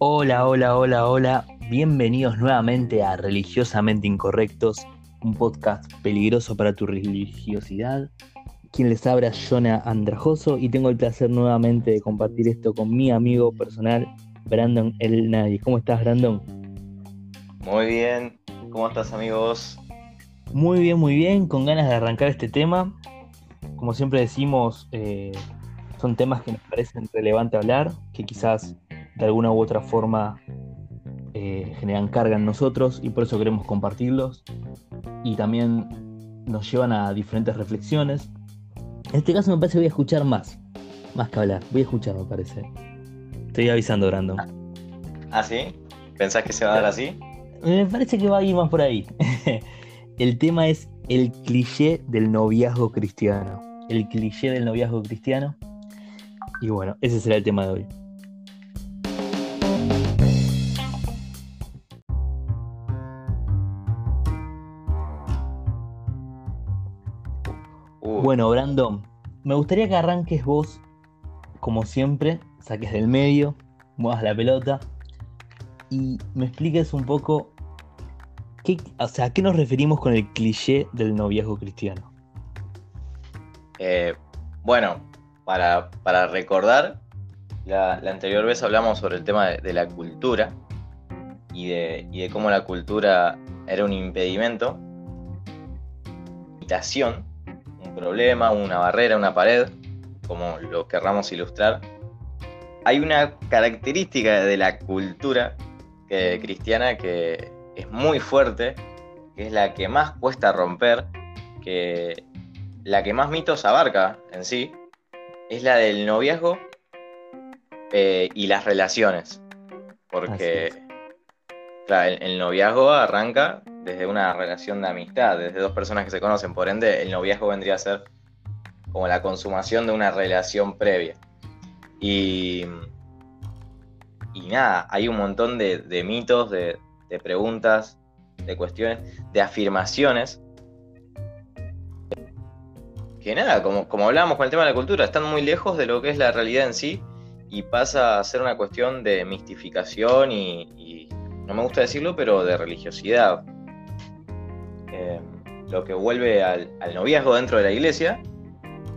Hola, hola, hola, hola. Bienvenidos nuevamente a Religiosamente Incorrectos, un podcast peligroso para tu religiosidad. Quien les habla es Jonah Andrajoso y tengo el placer nuevamente de compartir esto con mi amigo personal, Brandon El Nadie. ¿Cómo estás, Brandon? Muy bien. ¿Cómo estás, amigos? Muy bien, muy bien. Con ganas de arrancar este tema. Como siempre decimos, eh, son temas que nos parecen relevantes hablar, que quizás de alguna u otra forma eh, generan carga en nosotros y por eso queremos compartirlos y también nos llevan a diferentes reflexiones. En este caso me parece que voy a escuchar más, más que hablar, voy a escuchar me parece. Estoy avisando, Brandon. ¿Ah, sí? ¿Pensás que se va a dar así? Me parece que va a ir más por ahí. el tema es el cliché del noviazgo cristiano. El cliché del noviazgo cristiano. Y bueno, ese será el tema de hoy. Bueno, Brandon, me gustaría que arranques vos, como siempre, saques del medio, muevas la pelota y me expliques un poco qué, o sea, a qué nos referimos con el cliché del noviazgo cristiano. Eh, bueno, para, recordar, la, anterior vez hablamos sobre el tema de, la cultura y de, y de, cómo la cultura era un impedimento, imitación problema, una barrera, una pared, como lo querramos ilustrar. Hay una característica de la cultura cristiana que es muy fuerte, que es la que más cuesta romper, que la que más mitos abarca en sí, es la del noviazgo eh, y las relaciones. Porque el noviazgo arranca desde una relación de amistad, desde dos personas que se conocen. Por ende, el noviazgo vendría a ser como la consumación de una relación previa. Y, y nada, hay un montón de, mitos, de, preguntas, de cuestiones, de afirmaciones. Que nada, como, como hablábamos con el tema de la cultura, están muy lejos de lo que es la realidad en sí y pasa a ser una cuestión de mistificación y no me gusta decirlo, pero de religiosidad. Eh, lo que vuelve al, noviazgo dentro de la iglesia,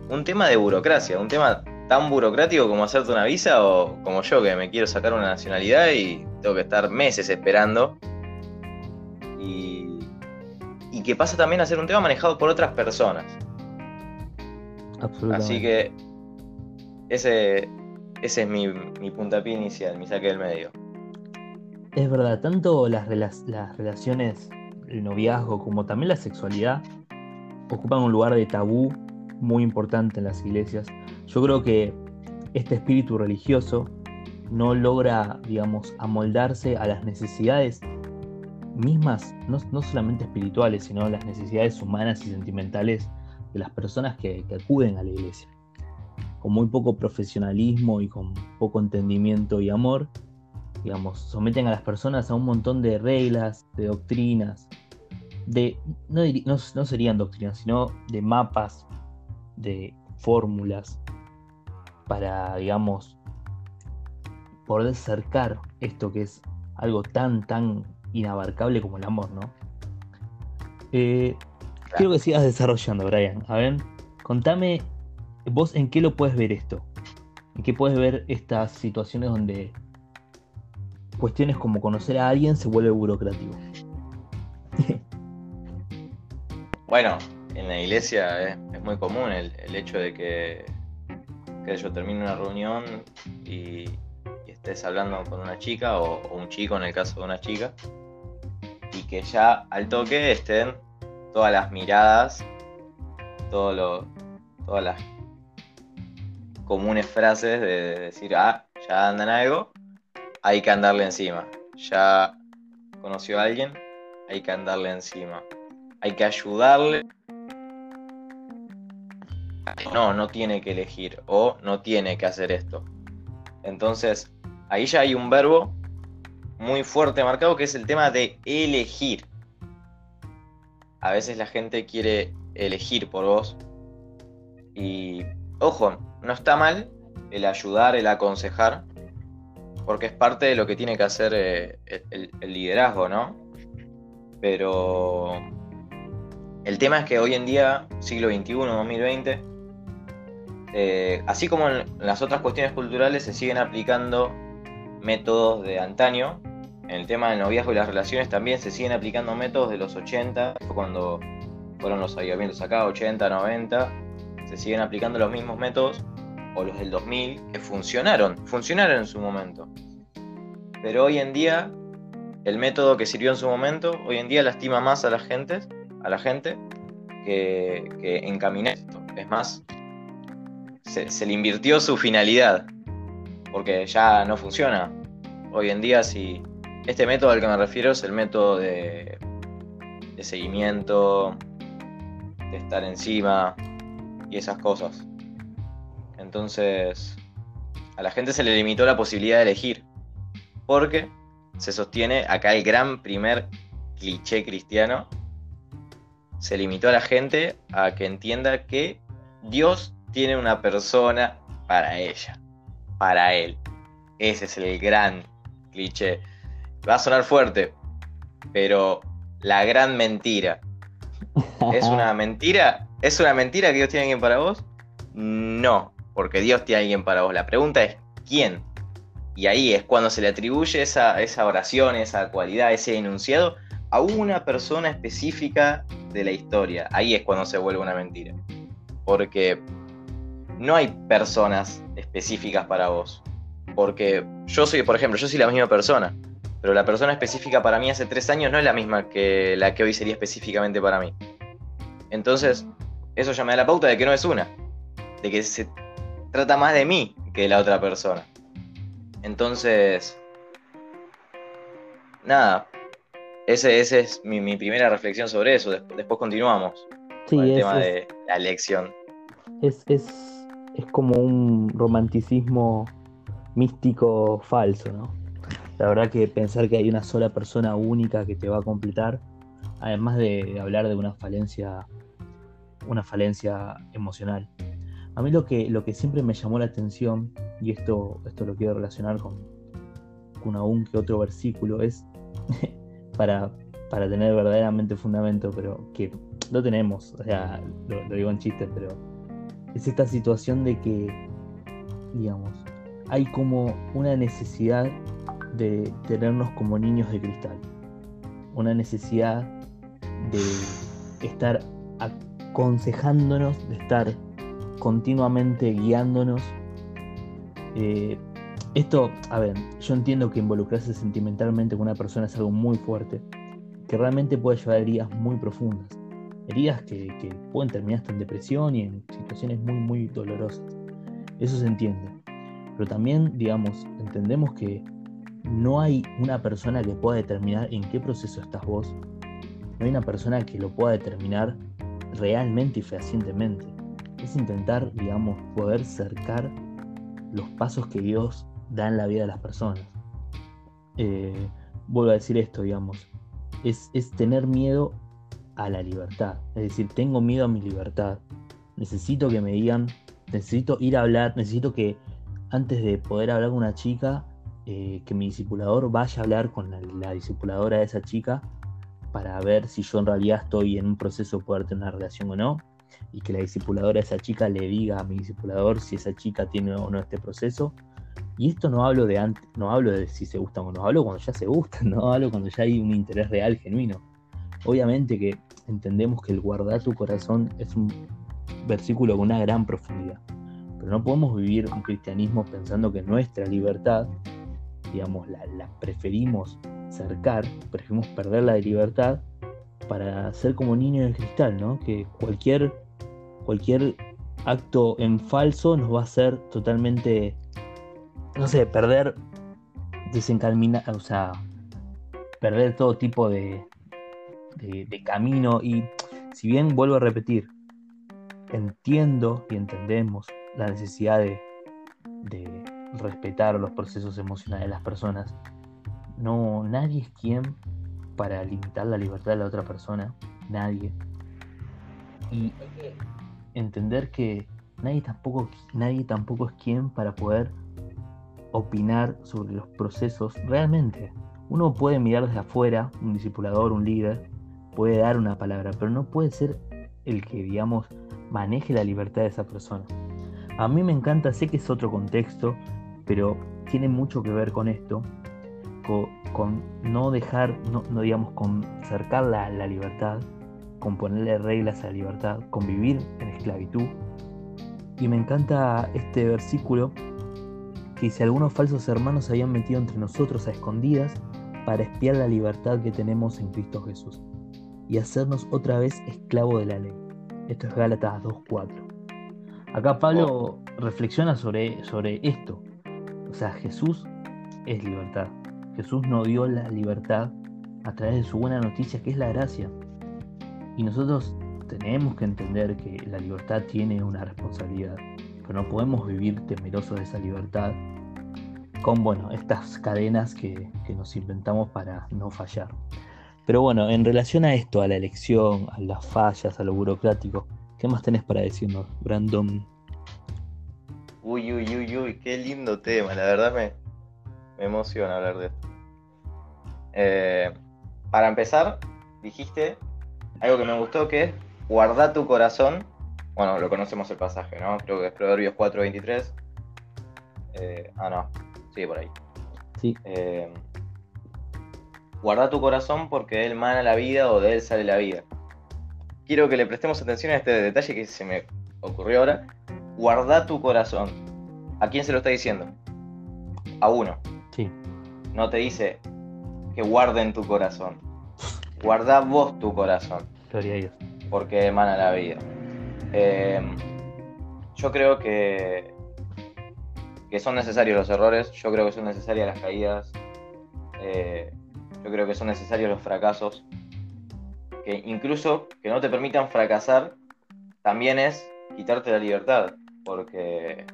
un tema de burocracia, un tema tan burocrático como hacerte una visa o como yo que me quiero sacar una nacionalidad y tengo que estar meses esperando. Y, y que pasa también a ser un tema manejado por otras personas. Así que ese, ese es mi, mi puntapié inicial, mi saque del medio. Es verdad, tanto las, las relaciones el noviazgo como también la sexualidad ocupan un lugar de tabú muy importante en las iglesias. Yo creo que este espíritu religioso no logra, digamos, amoldarse a las necesidades mismas, no, solamente espirituales, sino las necesidades humanas y sentimentales de las personas que, que acuden a la iglesia. Con muy poco profesionalismo y con poco entendimiento y amor, digamos, someten a las personas a un montón de reglas, de doctrinas, de, no, no, serían doctrinas, sino de mapas, de fórmulas, para, digamos, poder cercar esto que es algo tan, tan inabarcable como el amor, ¿no? Eh, quiero que sigas desarrollando, Brian. A ver, contame, vos en qué lo puedes ver esto. ¿En qué puedes ver estas situaciones donde cuestiones como conocer a alguien se vuelve burocrático? Bueno, en la iglesia es, muy común el, hecho de que, que, yo termine una reunión y, estés hablando con una chica o, un chico en el caso de una chica y que ya al toque estén todas las miradas, todo lo, todas las comunes frases de decir, ah, ya andan algo, hay que andarle encima. Ya conoció a alguien, hay que andarle encima hay que ayudarle. No, no tiene que elegir o no tiene que hacer esto. Entonces, ahí ya hay un verbo muy fuerte marcado que es el tema de elegir. A veces la gente quiere elegir por vos Y ojo, no está mal el ayudar, el aconsejar, porque es parte de lo que tiene que hacer eh, el, liderazgo, ¿no? Pero el tema es que hoy en día, siglo XXI, 2020, eh, así como en las otras cuestiones culturales, se siguen aplicando métodos de antaño. En el tema del noviazgo y las relaciones también se siguen aplicando métodos de los 80, cuando fueron los avivamientos acá, 80, 90, se siguen aplicando los mismos métodos, o los del 2000, que funcionaron, funcionaron en su momento. Pero hoy en día, el método que sirvió en su momento, hoy en día lastima más a la gente, a la gente que, que encaminar esto. Es más, se, le invirtió su finalidad, porque ya no funciona. Hoy en día, si este método al que me refiero es el método de, seguimiento, de estar encima y esas cosas. Entonces, a la gente se le limitó la posibilidad de elegir, porque se sostiene acá el gran primer cliché cristiano, se limitó a la gente a que entienda que Dios tiene una persona para ella, para él. Ese es el gran cliché. Va a sonar fuerte, pero la gran mentira. ¿Es una mentira? ¿Es una mentira que Dios tiene alguien para vos? No, porque Dios tiene alguien para vos. La pregunta es ¿quién? Y ahí es cuando se le atribuye esa, esa oración, esa cualidad, ese enunciado a una persona específica de la historia. Ahí es cuando se vuelve una mentira. Porque no hay personas específicas para vos. Porque yo soy, por ejemplo, yo soy la misma persona, pero la persona específica para mí hace tres años no es la misma que la que hoy sería específicamente para mí. Entonces, eso ya me da la pauta de que no es una, de que se trata más de mí que de la otra persona. Entonces, nada, ese, ese es mi, primera reflexión sobre eso. Después, continuamos con el tema de la elección. Es, es es como un romanticismo místico falso, ¿no? La verdad que pensar que hay una sola persona única que te va a completar, además de hablar de una falencia, una falencia emocional. A mí lo que, lo que siempre me llamó la atención, y esto, esto lo quiero relacionar con, con aún que otro versículo, es para, para tener verdaderamente fundamento, pero que lo tenemos, o sea, lo, lo digo en chiste, pero es esta situación de que, digamos, hay como una necesidad de tenernos como niños de cristal, una necesidad de estar aconsejándonos, de estar continuamente guiándonos. Eh, esto, a ver, yo entiendo que involucrarse sentimentalmente con una persona es algo muy fuerte, que realmente puede llevar a heridas muy profundas heridas que, pueden terminar hasta en depresión y en situaciones muy, muy dolorosas. Eso se entiende. Pero también, digamos, entendemos que no hay una persona que pueda determinar en qué proceso estás vos. No hay una persona que lo pueda determinar realmente y fehacientemente. Es intentar, digamos, poder cercar los pasos que Dios da en la vida de las personas. Eh, vuelvo a decir esto, digamos. Es, es tener miedo a la libertad. Es decir, tengo miedo a mi libertad. Necesito que me digan, necesito ir a hablar, necesito que antes de poder hablar con una chica, eh, que mi discipulador vaya a hablar con la, la, discipuladora de esa chica para ver si yo en realidad estoy en un proceso de poder tener una relación o no. Y que la discipuladora de esa chica le diga a mi discipulador si esa chica tiene o no este proceso. Y esto no hablo de antes, no hablo de si se gustan o no, hablo cuando ya se gustan, no hablo cuando ya hay un interés real, genuino. Obviamente que entendemos que el guardar tu corazón es un versículo con una gran profundidad, pero no podemos vivir un cristianismo pensando que nuestra libertad, digamos, la, preferimos cercar, preferimos perder la libertad para ser como niños de cristal, ¿no? Que cualquier, cualquier acto en falso nos va a hacer totalmente, no sé, perder, desencaminar, o sea, perder todo tipo de, de, camino y si bien vuelvo a repetir, entiendo y entendemos la necesidad de, respetar los procesos emocionales de las personas. No, nadie es quien para limitar la libertad de la otra persona. Nadie. Y entender que nadie tampoco, nadie tampoco es quien para poder opinar sobre los procesos realmente. Uno puede mirar desde afuera, un discipulador, un líder, puede dar una palabra, pero no puede ser el que, digamos, maneje la libertad de esa persona. A mí me encanta, sé que es otro contexto, pero tiene mucho que ver con esto, con, no dejar, no, digamos, con cercar la, la libertad, con ponerle reglas a la libertad, con vivir en esclavitud. Y me encanta este versículo que dice, algunos falsos hermanos se habían metido entre nosotros a escondidas para espiar la libertad que tenemos en Cristo Jesús y hacernos otra vez esclavo de la ley. Esto es Gálatas 2.4. Acá Pablo oh. reflexiona sobre, sobre esto. O sea, Jesús es libertad. Jesús nos dio la libertad a través de su buena noticia, que es la gracia. Y nosotros tenemos que entender que la libertad tiene una responsabilidad, pero no podemos vivir temerosos de esa libertad con bueno, estas cadenas que, que nos inventamos para no fallar. Pero bueno, en relación a esto, a la elección, a las fallas, a lo burocrático, ¿qué más tenés para decirnos, Brandon? Uy, uy, uy, uy, qué lindo tema, la verdad me, me emociona hablar de esto. Eh, para empezar, dijiste algo que me gustó que es guarda tu corazón. Bueno, lo conocemos el pasaje, ¿no? Creo que es Proverbios 4.23. Eh, ah, no. Sí, por ahí. Sí. Eh, guarda tu corazón porque de él mana la vida o de él sale la vida. Quiero que le prestemos atención a este detalle que se me ocurrió ahora. Guarda tu corazón. ¿A quién se lo está diciendo? A uno. Sí. No te dice que guarden tu corazón. Guarda vos tu corazón. Gloria a Dios. Porque emana la vida. Em, yo creo que, que son necesarios los errores, yo creo que son necesarias las caídas, eh, yo creo que son necesarios los fracasos, que incluso que no te permitan fracasar también es quitarte la libertad, porque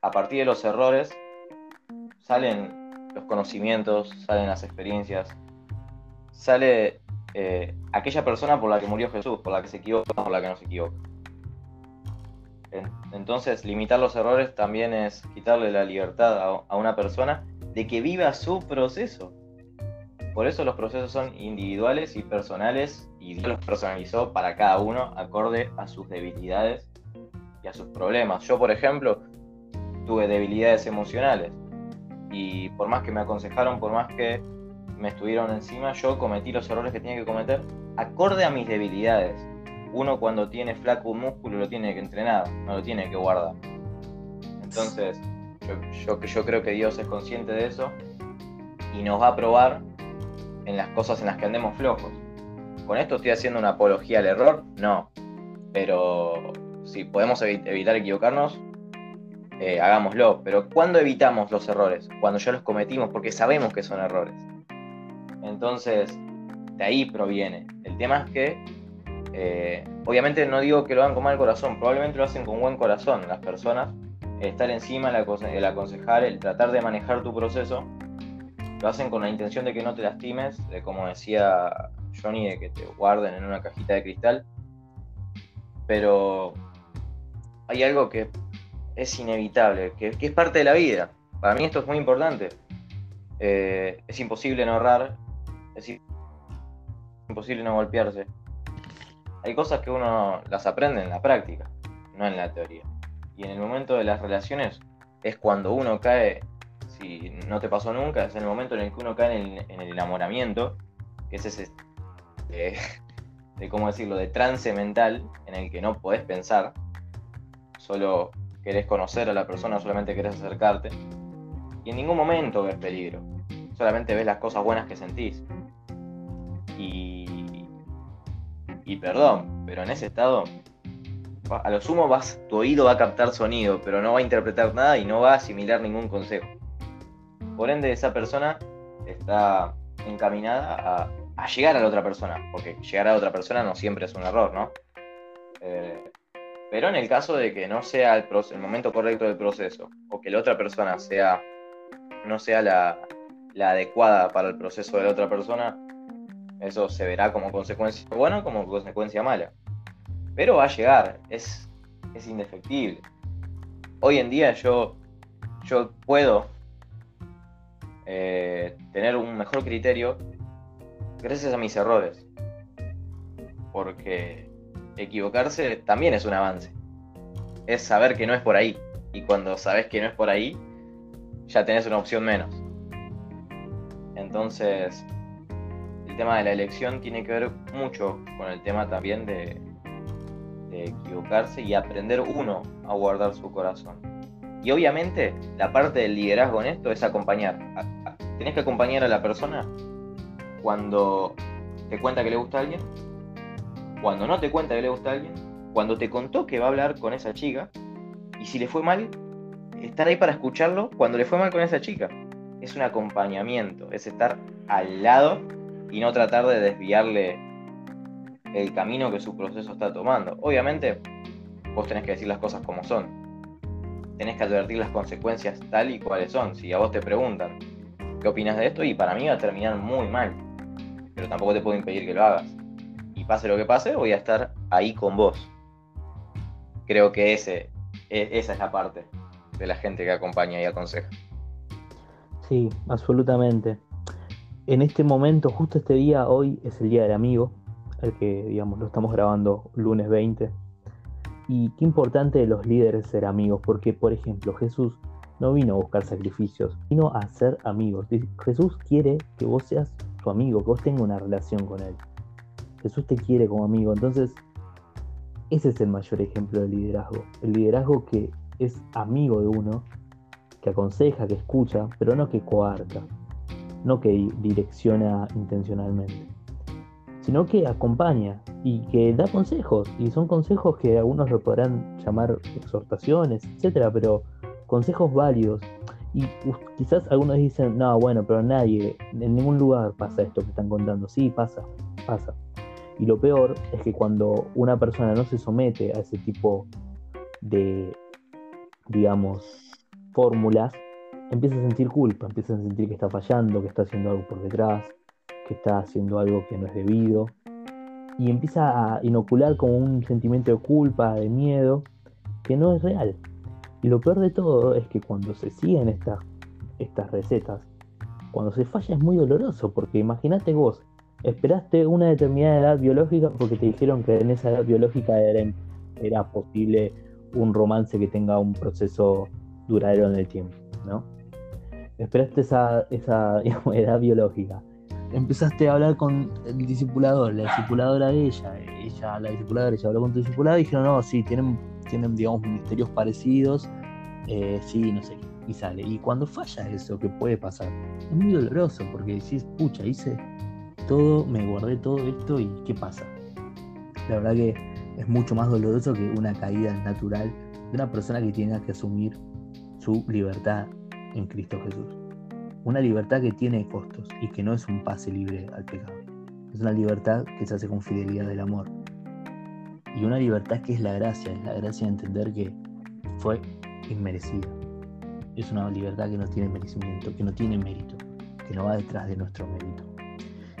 a partir de los errores salen los conocimientos, salen las experiencias, sale eh, aquella persona por la que murió Jesús, por la que se equivoca, por la que no se equivoca. Entonces, limitar los errores también es quitarle la libertad a una persona de que viva su proceso. Por eso los procesos son individuales y personales y Dios los personalizó para cada uno acorde a sus debilidades y a sus problemas. Yo, por ejemplo, tuve debilidades emocionales y por más que me aconsejaron, por más que me estuvieron encima, yo cometí los errores que tenía que cometer acorde a mis debilidades. Uno cuando tiene flaco un músculo lo tiene que entrenar, no lo tiene que guardar. Entonces, yo, yo, creo que Dios es consciente de eso y nos va a probar en las cosas en las que andemos flojos. ¿Con esto estoy haciendo una apología al error? No. Pero si podemos evitar equivocarnos, eh, hagámoslo. Pero ¿cuándo evitamos los errores? Cuando ya los cometimos, porque sabemos que son errores. Entonces, de ahí proviene. El tema es que, eh, obviamente no digo que lo hagan con mal corazón, probablemente lo hacen con buen corazón las personas. El estar encima, el aconsejar, el tratar de manejar tu proceso, lo hacen con la intención de que no te lastimes, de como decía Johnny, de que te guarden en una cajita de cristal. Pero hay algo que es inevitable, que, es parte de la vida. Para mí esto es muy importante. Eh, es imposible no ahorrar, es imposible no golpearse. Hay cosas que uno las aprende en la práctica, no en la teoría. Y en el momento de las relaciones es cuando uno cae si no te pasó nunca, es el momento en el que uno cae en el, enamoramiento, que es ese, de, cómo decirlo, de trance mental en el que no podés pensar, solo querés conocer a la persona, solamente querés acercarte, y en ningún momento ves peligro, solamente ves las cosas buenas que sentís. Y, y perdón, pero en ese estado a lo sumo vas, tu oído va a captar sonido, pero no va a interpretar nada y no va a asimilar ningún consejo. Por ende, esa persona está encaminada a, llegar a la otra persona, porque llegar a la otra persona no siempre es un error, ¿no? Eh, pero en el caso de que no sea el, momento correcto del proceso, o que la otra persona sea, no sea la, adecuada para el proceso de la otra persona, eso se verá como consecuencia buena como consecuencia mala. Pero va a llegar, es, es indefectible. Hoy en día yo, yo puedo eh, tener un mejor criterio gracias a mis errores. Porque equivocarse también es un avance. Es saber que no es por ahí. Y cuando sabes que no es por ahí, ya tenés una opción menos. Entonces, el tema de la elección tiene que ver mucho con el tema también de, equivocarse y aprender uno a guardar su corazón. Y obviamente la parte del liderazgo en esto es acompañar. Tenés que acompañar a la persona cuando te cuenta que le gusta a alguien, cuando no te cuenta que le gusta a alguien, cuando te contó que va a hablar con esa chica, y si le fue mal, estar ahí para escucharlo cuando le fue mal con esa chica. Es un acompañamiento, es estar al lado y no tratar de desviarle el camino que su proceso está tomando. Obviamente, vos tenés que decir las cosas como son. Tenés que advertir las consecuencias tal y cuales son. Si a vos te preguntan qué opinas de esto, y para mí va a terminar muy mal. Pero tampoco te puedo impedir que lo hagas. Y pase lo que pase, voy a estar ahí con vos. Creo que e, esa es la parte de la gente que acompaña y aconseja. Sí, absolutamente. En este momento, justo este día, hoy es el Día del Amigo, el que, digamos, lo estamos grabando lunes 20. Y qué importante de los líderes ser amigos, porque, por ejemplo, Jesús no vino a buscar sacrificios, vino a ser amigos. Jesús quiere que vos seas su amigo, que vos tengas una relación con Él. Jesús te quiere como amigo. Entonces, ese es el mayor ejemplo de liderazgo. El liderazgo que es amigo de uno, que aconseja, que escucha, pero no que coarta, no que direcciona intencionalmente sino que acompaña y que da consejos. Y son consejos que algunos lo podrán llamar exhortaciones, etcétera, pero consejos válidos. Y quizás algunos dicen, no, bueno, pero nadie, en ningún lugar pasa esto que están contando. Sí, pasa, pasa. Y lo peor es que cuando una persona no se somete a ese tipo de, digamos, fórmulas, empieza a sentir culpa, empieza a sentir que está fallando, que está haciendo algo por detrás, que está haciendo algo que no es debido y empieza a inocular como un sentimiento de culpa, de miedo, que no es real. Y lo peor de todo es que cuando se siguen estas, estas recetas, cuando se falla es muy doloroso, porque imagínate vos, esperaste una determinada edad biológica porque te dijeron que en esa edad biológica era, era posible un romance que tenga un proceso duradero en el tiempo, ¿no? Esperaste esa, esa edad biológica empezaste a hablar con el discipulador, la discipuladora de ella, ella, la discipuladora, ella habló con tu discipulado y dijeron, no, sí, tienen, tienen digamos, ministerios parecidos, eh, sí, no sé, y sale. Y cuando falla eso, que puede pasar, es muy doloroso, porque decís, pucha, hice todo, me guardé todo esto y ¿qué pasa? La verdad que es mucho más doloroso que una caída natural de una persona que tiene que asumir su libertad en Cristo Jesús. Una libertad que tiene costos y que no es un pase libre al pecado. Es una libertad que se hace con fidelidad del amor. Y una libertad que es la gracia, es la gracia de entender que fue inmerecida. Es una libertad que no tiene merecimiento, que no tiene mérito, que no va detrás de nuestro mérito.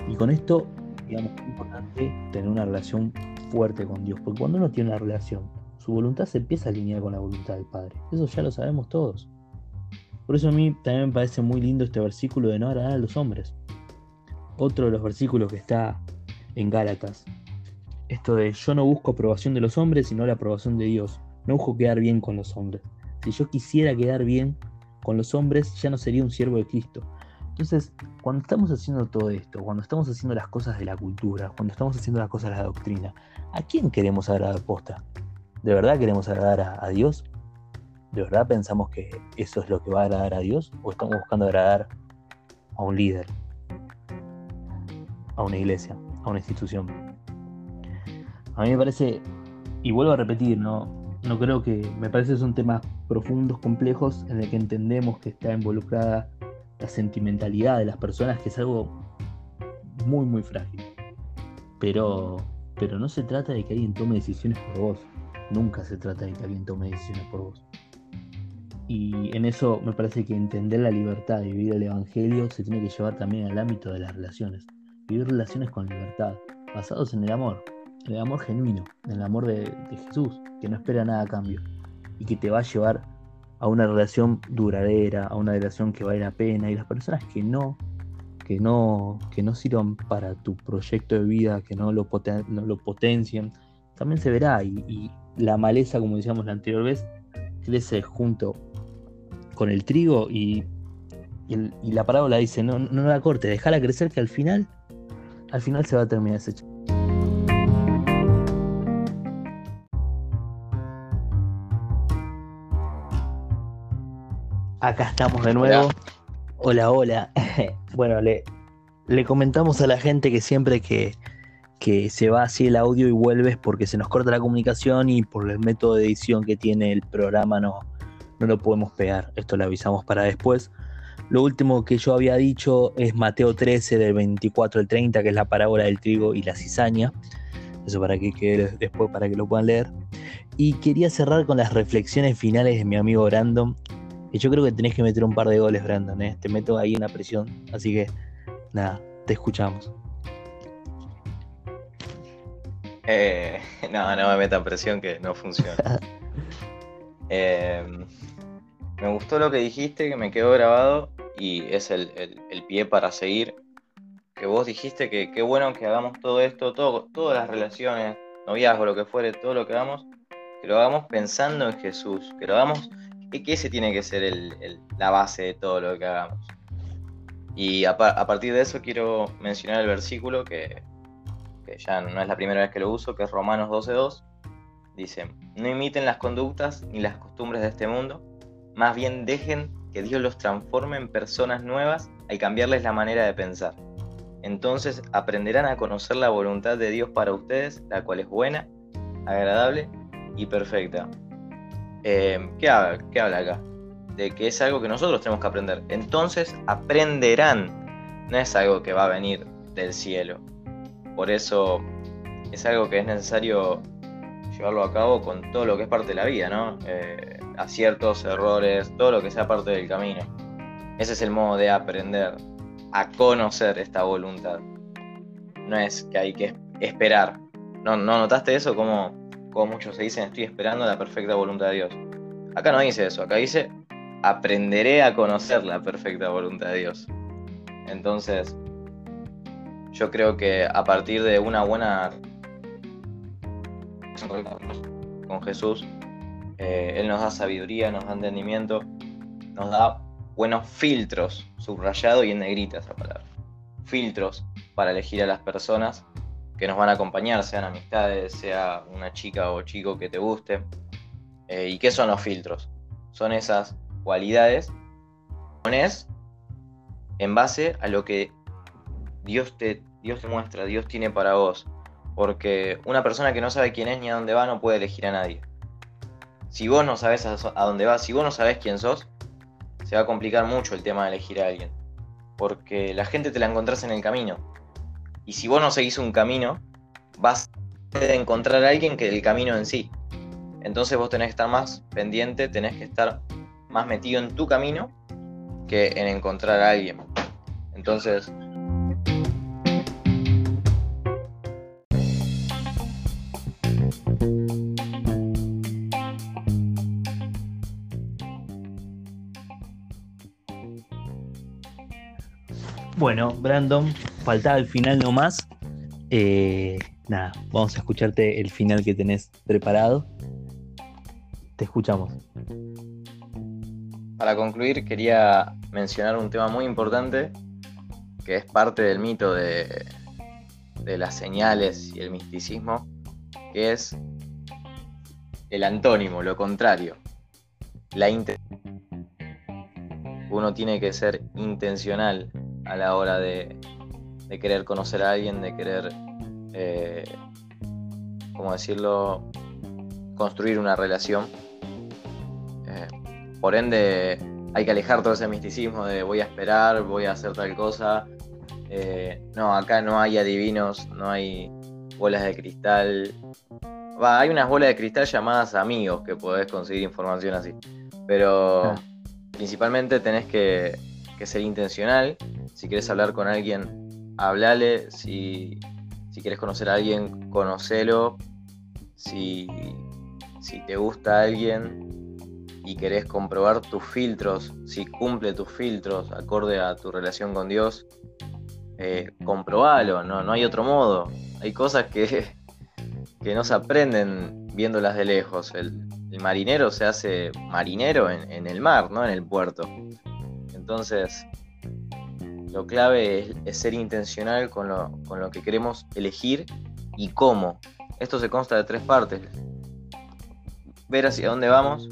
Y con esto, digamos, es importante tener una relación fuerte con Dios, porque cuando uno tiene una relación, su voluntad se empieza a alinear con la voluntad del Padre. Eso ya lo sabemos todos. Por eso a mí también me parece muy lindo este versículo de no agradar a los hombres. Otro de los versículos que está en Gálatas. Esto de yo no busco aprobación de los hombres, sino la aprobación de Dios. No busco quedar bien con los hombres. Si yo quisiera quedar bien con los hombres, ya no sería un siervo de Cristo. Entonces, cuando estamos haciendo todo esto, cuando estamos haciendo las cosas de la cultura, cuando estamos haciendo las cosas de la doctrina, ¿a quién queremos agradar posta? ¿De verdad queremos agradar a, Dios? ¿De verdad pensamos que eso es lo que va a agradar a Dios? ¿O estamos buscando agradar a un líder? A una iglesia, a una institución. A mí me parece, y vuelvo a repetir, no, no creo que, me parece que son temas profundos, complejos, en el que entendemos que está involucrada la sentimentalidad de las personas, que es algo muy, muy frágil. Pero, pero no se trata de que alguien tome decisiones por vos. Nunca se trata de que alguien tome decisiones por vos. Y en eso me parece que entender la libertad y vivir el Evangelio se tiene que llevar también al ámbito de las relaciones. Vivir relaciones con libertad, basados en el amor. el amor genuino, en el amor de, Jesús, que no espera nada a cambio y que te va a llevar a una relación duradera, a una relación que vale la pena y las personas que no que no, que no sirvan para tu proyecto de vida, que no lo, potencien, también se verá. Y, la maleza, como decíamos la anterior vez, crece junto con el trigo y, y, la parábola dice, no, no la corte, déjala crecer que al final, al final se va a terminar ese Acá estamos de nuevo. Hola, hola. bueno, le, le comentamos a la gente que siempre que, que se va así el audio y vuelves porque se nos corta la comunicación y por el método de edición que tiene el programa no, no lo podemos pegar. Esto lo avisamos para después. Lo último que yo había dicho es Mateo 13 del 24 al 30, que es la parábola del trigo y la cizaña. Eso para que quede después para que lo puedan leer. Y quería cerrar con las reflexiones finales de mi amigo Brandon, y yo creo que tenés que meter un par de goles, Brandon. ¿eh? Te meto ahí en la presión. Así que, nada, te escuchamos. Eh, no, no me metan presión que no funciona. Eh, me gustó lo que dijiste, que me quedó grabado y es el, pie para seguir. Que vos dijiste que qué bueno que hagamos todo esto, todo, todas las relaciones, noviazgo, lo que fuere, todo lo que hagamos, que lo hagamos pensando en Jesús, que lo hagamos que ese tiene que ser la base de todo lo que hagamos. Y a, partir de eso quiero mencionar el versículo que, ya no es la primera vez que lo uso, que es Romanos 12.2. Dice, no imiten las conductas ni las costumbres de este mundo, más bien dejen que Dios los transforme en personas nuevas al cambiarles la manera de pensar. Entonces aprenderán a conocer la voluntad de Dios para ustedes, la cual es buena, agradable y perfecta. Eh, ¿qué, ¿qué habla acá? De que es algo que nosotros tenemos que aprender. Entonces aprenderán. No es algo que va a venir del cielo. Por eso es algo que es necesario llevarlo a cabo con todo lo que es parte de la vida, ¿no? Eh, aciertos, errores, todo lo que sea parte del camino. Ese es el modo de aprender a conocer esta voluntad. No es que hay que esperar. ¿No, ¿no notaste eso? Como como muchos se dicen, estoy esperando la perfecta voluntad de Dios. Acá no dice eso, acá dice, aprenderé a conocer la perfecta voluntad de Dios. Entonces, yo creo que a partir de una buena con Jesús, eh, Él nos da sabiduría, nos da entendimiento, nos da buenos filtros, subrayado y en negrita esa palabra. Filtros para elegir a las personas que nos van a acompañar, sean amistades, sea una chica o chico que te guste. Eh, ¿Y qué son los filtros? Son esas cualidades pones en base a lo que Dios te, Dios te muestra, Dios tiene para vos. Porque una persona que no sabe quién es ni a dónde va no puede elegir a nadie. Si vos no sabes a, dónde vas, si vos no sabes quién sos, se va a complicar mucho el tema de elegir a alguien. Porque la gente te la encontrás en el camino. Y si vos no seguís un camino, vas a encontrar a alguien que el camino en sí. Entonces vos tenés que estar más pendiente, tenés que estar más metido en tu camino que en encontrar a alguien. Entonces, Bueno, Brandon, faltaba el final nomás. Eh, nada, vamos a escucharte el final que tenés preparado. Te escuchamos. Para concluir, quería mencionar un tema muy importante que es parte del mito de, las señales y el misticismo, que es el antónimo, lo contrario, la Uno tiene que ser intencional a la hora de, querer conocer a alguien, de querer, eh, ¿cómo decirlo?, construir una relación. Eh, por ende, hay que alejar todo ese misticismo de voy a esperar, voy a hacer tal cosa. Eh, no, acá no hay adivinos, no hay bolas de cristal. Va, hay unas bolas de cristal llamadas amigos que podés conseguir información así. Pero ah. principalmente tenés que, que ser intencional. Si quieres hablar con alguien, hablale. Si, Si quieres conocer a alguien, conocelo. Si, si te gusta alguien y querés comprobar tus filtros, si cumple tus filtros acorde a tu relación con Dios, eh, comprobalo, no, no hay otro modo. Hay cosas que, que no se aprenden viéndolas de lejos. El, marinero se hace marinero en, el mar, no en el puerto. Entonces, lo clave es, ser intencional con lo, que queremos elegir y cómo. Esto se consta de tres partes. Ver hacia dónde vamos,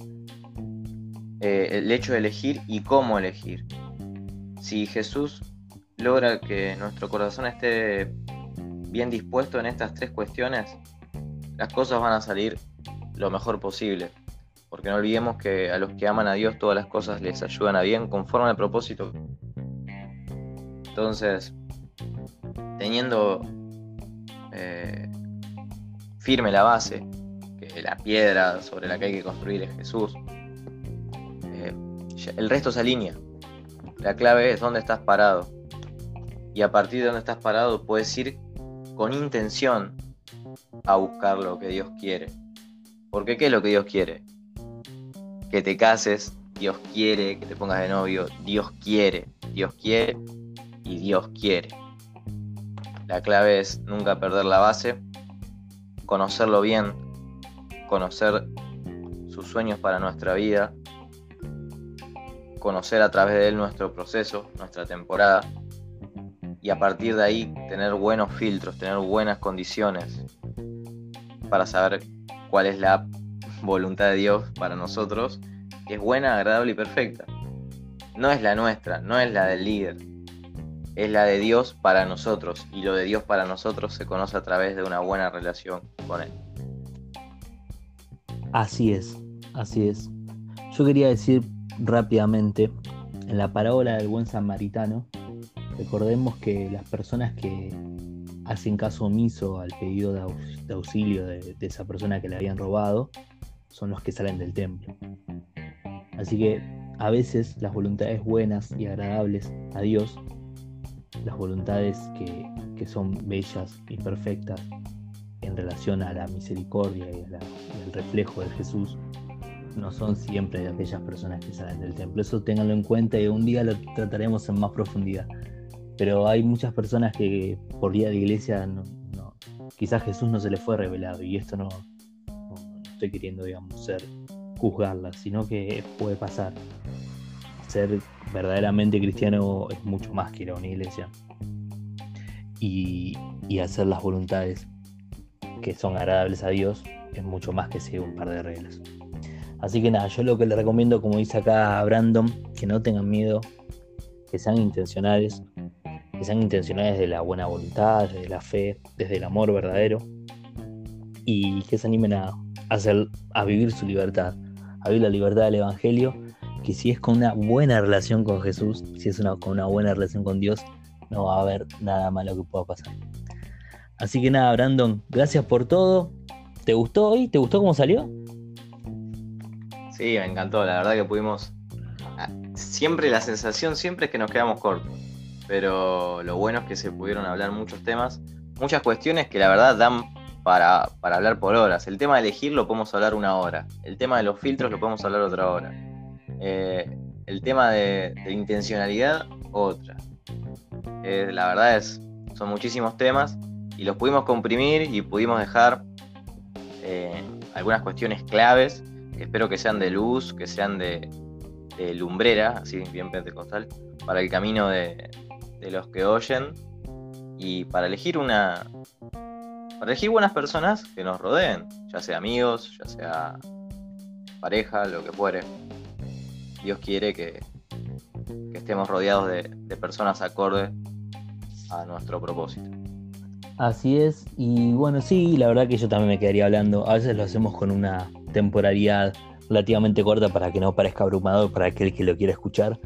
eh, el hecho de elegir y cómo elegir. Si Jesús logra que nuestro corazón esté bien dispuesto en estas tres cuestiones, las cosas van a salir lo mejor posible. Porque no olvidemos que a los que aman a Dios todas las cosas les ayudan a bien conforme al propósito. Entonces, teniendo eh, firme la base, que la piedra sobre la que hay que construir es Jesús, eh, el resto se alinea. La clave es dónde estás parado. Y a partir de dónde estás parado puedes ir con intención a buscar lo que Dios quiere. Porque ¿qué es lo que Dios quiere? Que te cases, Dios quiere, que te pongas de novio, Dios quiere, Dios quiere y Dios quiere. La clave es nunca perder la base, conocerlo bien, conocer sus sueños para nuestra vida, conocer a través de él nuestro proceso, nuestra temporada, y a partir de ahí tener buenos filtros, tener buenas condiciones para saber cuál es la voluntad de Dios para nosotros, es buena, agradable y perfecta. No es la nuestra, no es la del líder, es la de Dios para nosotros y lo de Dios para nosotros se conoce a través de una buena relación con Él. Así es, así es. Yo quería decir rápidamente, en la parábola del buen samaritano, Recordemos que las personas que hacen caso omiso al pedido de, auxilio de, esa persona que le habían robado son los que salen del templo. Así que a veces las voluntades buenas y agradables a Dios, las voluntades que, son bellas y perfectas en relación a la misericordia y, al reflejo de Jesús, no son siempre de aquellas personas que salen del templo. Eso ténganlo en cuenta y un día lo trataremos en más profundidad pero hay muchas personas que por día de iglesia quizás Jesús no se les fue revelado y esto no, estoy queriendo, digamos, ser juzgarlas, sino que puede pasar. Ser verdaderamente cristiano es mucho más que ir a una iglesia y, y hacer las voluntades que son agradables a Dios es mucho más que seguir un par de reglas. Así que nada, yo lo que le recomiendo, como dice acá Brandon, que no tengan miedo, que sean intencionales, que sean intencionales de la buena voluntad, de la fe, desde el amor verdadero y que se animen a, hacer, a vivir su libertad, a vivir la libertad del Evangelio, que si es con una buena relación con Jesús, si es una, con una buena relación con Dios, no va a haber nada malo que pueda pasar. Así que nada, Brandon, gracias por todo. ¿Te gustó hoy? ¿Te gustó cómo salió? Sí, me encantó. La verdad que pudimos. Ah, siempre la sensación siempre es que nos quedamos cortos pero lo bueno es que se pudieron hablar muchos temas, muchas cuestiones que la verdad dan para, hablar por horas. El tema de elegir lo podemos hablar una hora, el tema de los filtros lo podemos hablar otra hora, eh, el tema de, intencionalidad otra. Eh, la verdad es, son muchísimos temas y los pudimos comprimir y pudimos dejar eh, algunas cuestiones claves, que espero que sean de luz, que sean de, de lumbrera, así bien pentecostal, para el camino de, de los que oyen y para elegir una elegir buenas personas que nos rodeen, ya sea amigos, ya sea pareja, lo que fuere. Dios quiere que, que estemos rodeados de, de personas acorde a nuestro propósito. Así es, y bueno, sí, la verdad que yo también me quedaría hablando. A veces lo hacemos con una temporalidad relativamente corta para que no parezca abrumador para aquel que lo quiera escuchar.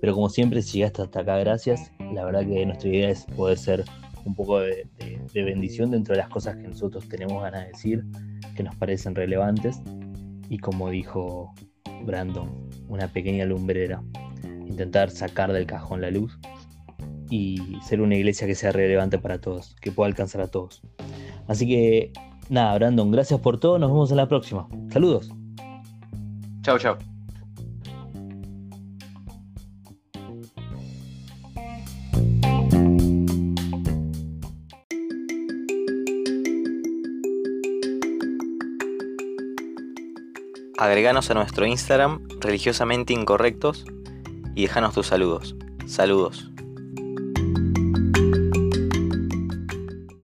Pero como siempre, si llegaste hasta acá, gracias. La verdad que nuestra idea es poder ser un poco de, bendición dentro de las cosas que nosotros tenemos ganas de decir, que nos parecen relevantes. Y como dijo Brandon, una pequeña lumbrera. Intentar sacar del cajón la luz y ser una iglesia que sea relevante para todos, que pueda alcanzar a todos. Así que, nada, Brandon, gracias por todo. Nos vemos en la próxima. Saludos. Chao, chao. agreganos a nuestro Instagram religiosamente incorrectos y déjanos tus saludos. Saludos.